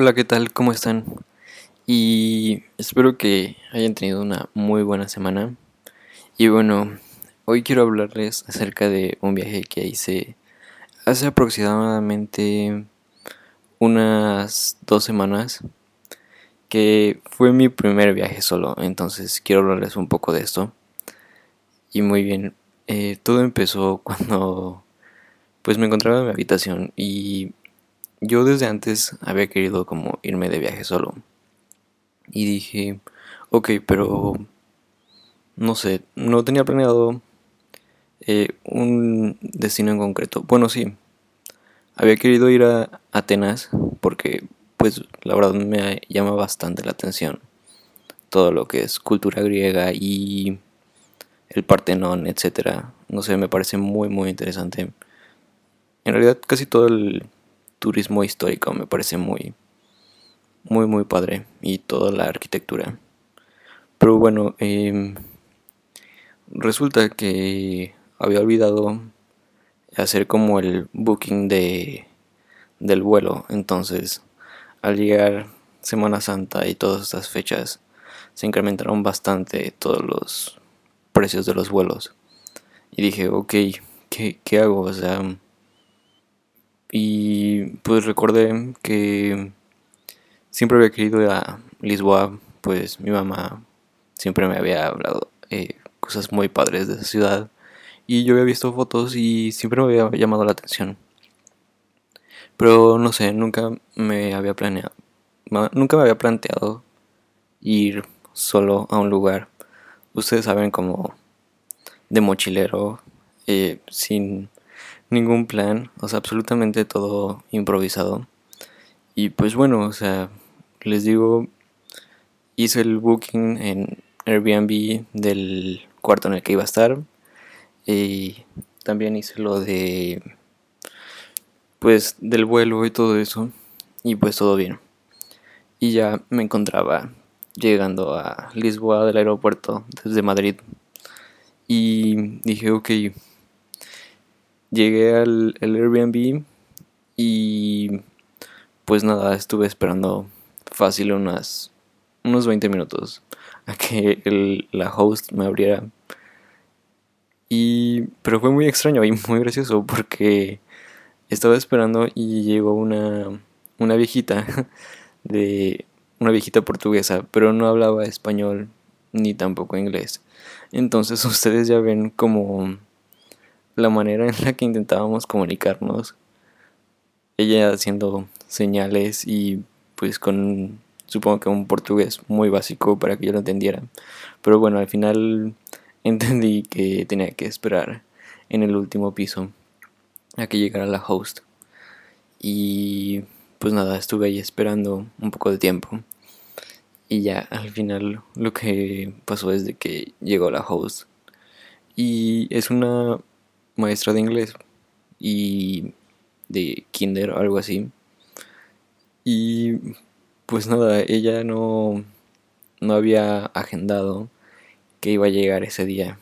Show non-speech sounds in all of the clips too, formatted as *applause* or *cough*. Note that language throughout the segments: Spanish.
Hola, ¿qué tal? ¿Cómo están? Y espero que hayan tenido una muy buena semana. Y bueno, hoy quiero hablarles acerca de un viaje que hice hace aproximadamente unas dos semanas, que fue mi primer viaje solo. Entonces quiero hablarles un poco de esto. Y muy bien, eh, todo empezó cuando pues me encontraba en mi habitación y yo desde antes había querido como irme de viaje solo. Y dije, ok, pero no sé, no tenía planeado eh, un destino en concreto. Bueno, sí, había querido ir a Atenas porque pues la verdad me llama bastante la atención todo lo que es cultura griega y el Partenón, etcétera. No sé, me parece muy muy interesante. En realidad casi todo el turismo histórico me parece muy, muy, muy padre y toda la arquitectura. Pero bueno, em, resulta que había olvidado hacer como el booking de, del vuelo. Entonces, al llegar Semana Santa y todas estas fechas, se incrementaron bastante todos los precios de los vuelos. Y dije, ok, ¿qué, qué hago? O sea, y pues recordé que siempre había querido ir a Lisboa, pues mi mamá siempre me había hablado eh, cosas muy padres de esa ciudad. Y yo había visto fotos y siempre me había llamado la atención. Pero no sé, nunca me había planeado, nunca me había planteado ir solo a un lugar. Ustedes saben como de mochilero, eh, sin ningún plan, o sea, absolutamente todo improvisado. Y pues bueno, o sea, les digo, hice el booking en Airbnb del cuarto en el que iba a estar. Y también hice lo de, pues, del vuelo y todo eso. Y pues todo bien. Y ya me encontraba llegando a Lisboa del aeropuerto desde Madrid. Y dije, ok, Llegué al, Airbnb y pues nada, estuve esperando fácil unas, unos 20 minutos a que el, la host me abriera. Y, pero fue muy extraño y muy gracioso porque estaba esperando y llegó una, una viejita *laughs* de una viejita portuguesa, pero no hablaba español ni tampoco inglés. Entonces *laughs* ustedes ya ven como la manera en la que intentábamos comunicarnos. Ella haciendo señales y pues con supongo que un portugués muy básico para que yo lo entendiera. Pero bueno, al final *laughs* entendí que tenía que esperar en el último piso a que llegara la host. Y pues nada, estuve ahí esperando un poco de tiempo. Y ya al final lo que pasó es de que llegó la host. Y es una maestra de inglés y de kinder algo así. Y pues nada, ella no, no había agendado que iba a llegar ese día.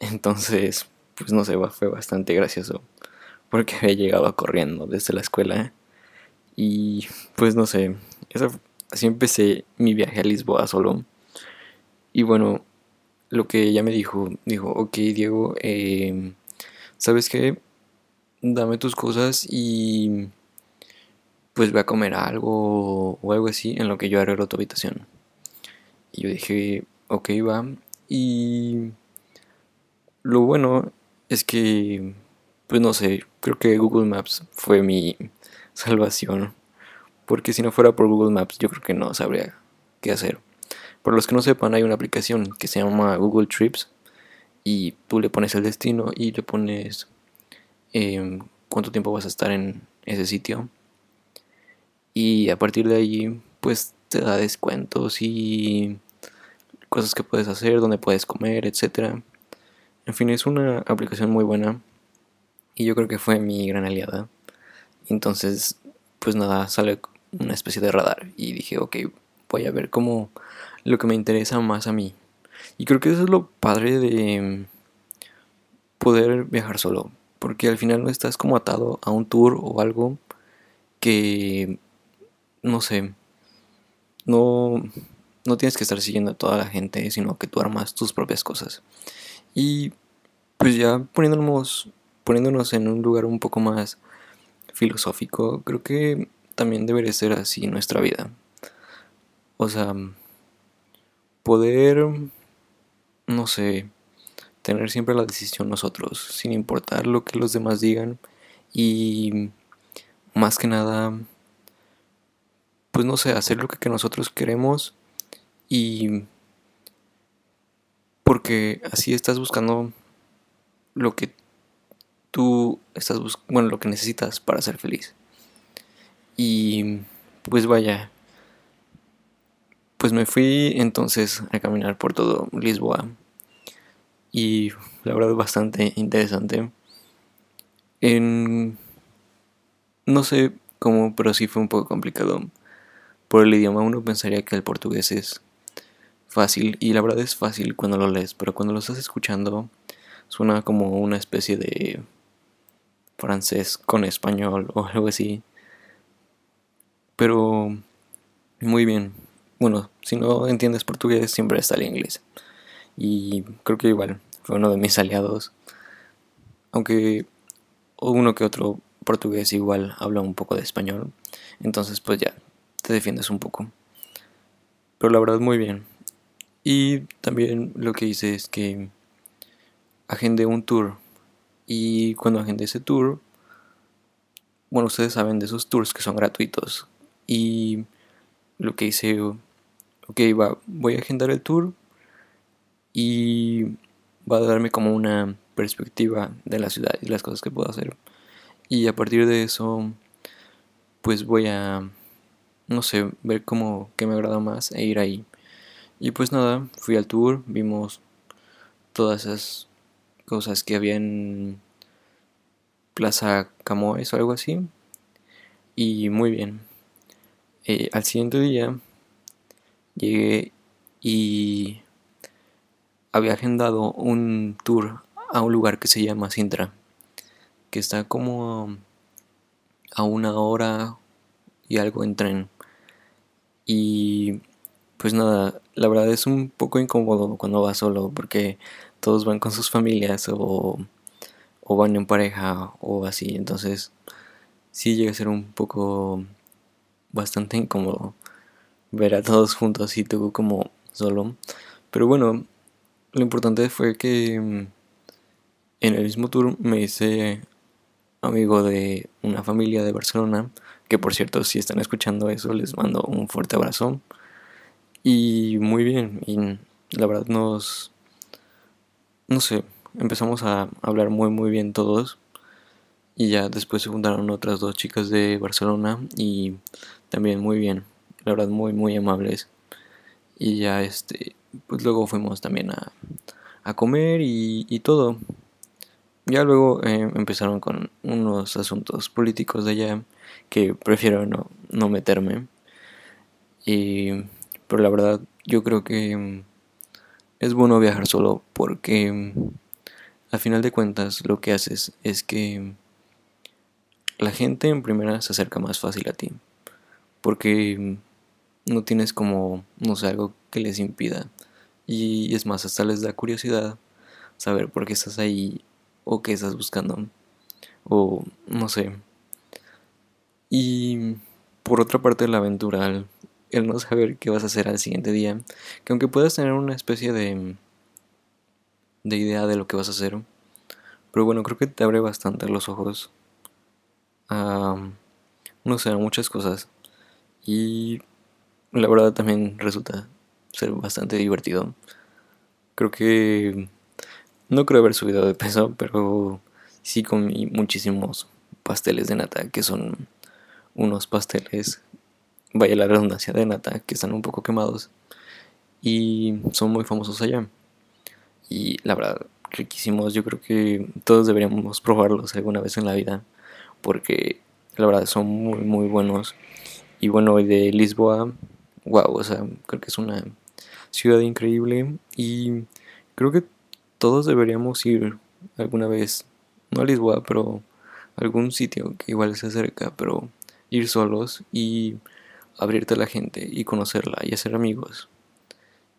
Entonces, pues no sé, fue bastante gracioso. Porque había llegado corriendo desde la escuela. Y pues no sé, así empecé mi viaje a Lisboa solo. Y bueno, lo que ella me dijo, dijo, ok Diego, eh, ¿sabes qué? Dame tus cosas y pues voy a comer algo o algo así en lo que yo arreglo tu habitación. Y yo dije, ok, va. Y lo bueno es que, pues no sé, creo que Google Maps fue mi *laughs* salvación. Porque si no fuera por Google Maps, yo creo que no sabría qué hacer. Por los que no sepan, hay una aplicación que se llama Google Trips y tú le pones el destino y le pones em, cuánto tiempo vas a estar en ese sitio y a partir de ahí pues te da descuentos y cosas que puedes hacer, donde puedes comer, etcétera. En fin, es una aplicación muy buena y yo creo que fue mi gran aliada. Entonces, pues nada, sale una especie de radar y dije, ok, voy a ver cómo lo que me interesa más a mí y creo que eso es lo padre de poder viajar solo, porque al final no estás como atado a un tour o algo que no sé, no, no tienes que estar siguiendo a toda la gente, sino que tú armas tus propias cosas. Y pues ya poniéndonos, poniéndonos en un lugar un poco más filosófico, creo que también debería ser así nuestra vida. O sea, poder, no sé, tener siempre la decisión nosotros, sin importar lo que los demás digan y más que nada, pues no sé, hacer lo que nosotros queremos y porque así estás buscando lo que tú estás buscando, bueno, lo que necesitas para ser feliz. Y pues vaya, pues me fui entonces a caminar por todo Lisboa y la verdad bastante interesante. En no sé cómo, pero sí fue un poco complicado. Por el idioma uno pensaría que el portugués es fácil y la verdad es fácil cuando lo lees, pero cuando lo estás escuchando suena como una especie de francés con español o algo así. Pero muy bien. Bueno, si no entiendes portugués siempre está el inglés. Y creo que igual fue uno de mis aliados. Aunque uno que otro portugués igual habla un poco de español. Entonces pues ya, te defiendes un poco. Pero la verdad muy bien. Y también lo que hice es que agendé un tour. Y cuando agendé ese tour, bueno, ustedes saben de esos tours que son gratuitos. Y lo que hice, ok, va, voy a agendar el tour y va a darme como una perspectiva de la ciudad y las cosas que puedo hacer. Y a partir de eso, pues voy a, no sé, ver cómo que me agrada más e ir ahí. Y pues nada, fui al tour, vimos todas esas cosas que había en Plaza Camoes o algo así. Y muy bien. Eh, al siguiente día llegué y había agendado un tour a un lugar que se llama Sintra, que está como a una hora y algo en tren. Y pues nada, la verdad es un poco incómodo cuando vas solo porque todos van con sus familias o, o van en pareja o así. Entonces sí llega a ser un poco bastante incómodo ver a todos juntos y tú como solo. Pero bueno, lo importante fue que mm, en el mismo tour me hice amigo de una familia de Barcelona, que por cierto si están escuchando eso les mando un fuerte abrazo. Y muy bien, y la verdad nos, no sé, empezamos a hablar muy muy bien todos. Y ya después se juntaron otras dos chicas de Barcelona y también muy bien, la verdad muy muy amables. Y ya este, pues luego fuimos también a, a comer y, y, todo. Ya luego eh, empezaron con unos asuntos políticos de allá que prefiero no, no meterme. Y pero la verdad, yo creo que mm, es bueno viajar solo porque mm, al final de cuentas lo que haces es que mm, la gente en primera se acerca más fácil a ti. Porque no tienes como, no sé, algo que les impida. Y es más, hasta les da curiosidad saber por qué estás ahí o qué estás buscando. O no sé. Y por otra parte, la aventura, el no saber qué vas a hacer al siguiente día, que aunque puedas tener una especie de, de idea de lo que vas a hacer, pero bueno, creo que te abre bastante los ojos a, no sé, a muchas cosas. Y la verdad también resulta ser bastante divertido. Creo que no creo haber subido de peso, *laughs* pero sí comí muchísimos pasteles de nata, que son unos pasteles vaya la redundancia de nata, que están un poco quemados y son muy famosos allá. Y la verdad, riquísimos, yo creo que todos deberíamos probarlos alguna vez en la vida, porque la verdad son muy, muy buenos. Y bueno, de Lisboa, wow, o sea, creo que es una ciudad increíble y creo que todos deberíamos ir alguna vez, no a Lisboa, pero a algún sitio que igual se acerca, pero ir solos y abrirte a la gente y conocerla y hacer amigos.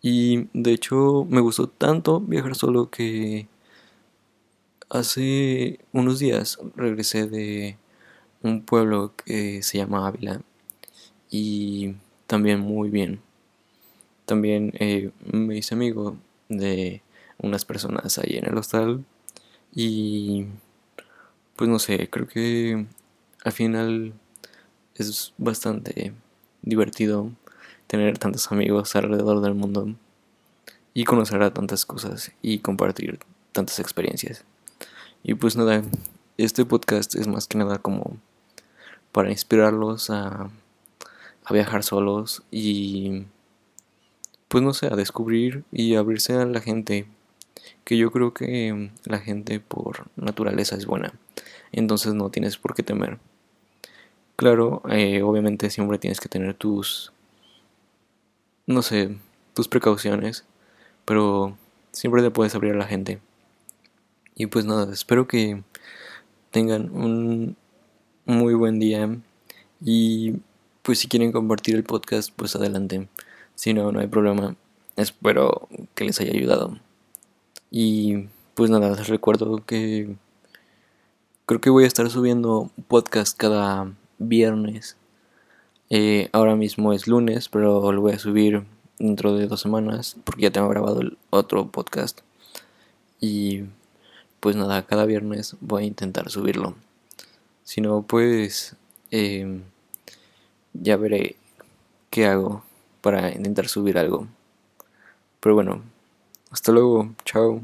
Y de hecho me gustó tanto viajar solo que hace unos días regresé de un pueblo que se llama Ávila y también muy bien. También eh, me hice amigo de unas personas ahí en el hostal y pues no sé, creo que al final es bastante divertido tener tantos amigos alrededor del mundo y conocer a tantas cosas y compartir tantas experiencias. Y pues nada, este podcast es más que nada como para inspirarlos a, a viajar solos y pues no sé, a descubrir y abrirse a la gente, que yo creo que la gente por naturaleza es buena, entonces no tienes por qué temer. Claro, eh, obviamente siempre tienes que tener tus, no sé, tus precauciones, pero siempre te puedes abrir a la gente. Y pues nada, espero que tengan un muy buen día y pues si quieren compartir el podcast, pues adelante. Si no, no hay problema. Espero que les haya ayudado. Y pues nada, les recuerdo que creo que voy a estar subiendo podcast cada viernes. Eh, ahora mismo es lunes, pero lo voy a subir dentro de dos semanas porque ya tengo grabado el otro podcast. Y pues nada, cada viernes voy a intentar subirlo. Si no, pues em, ya veré qué hago para intentar subir algo. Pero bueno, hasta luego, chao.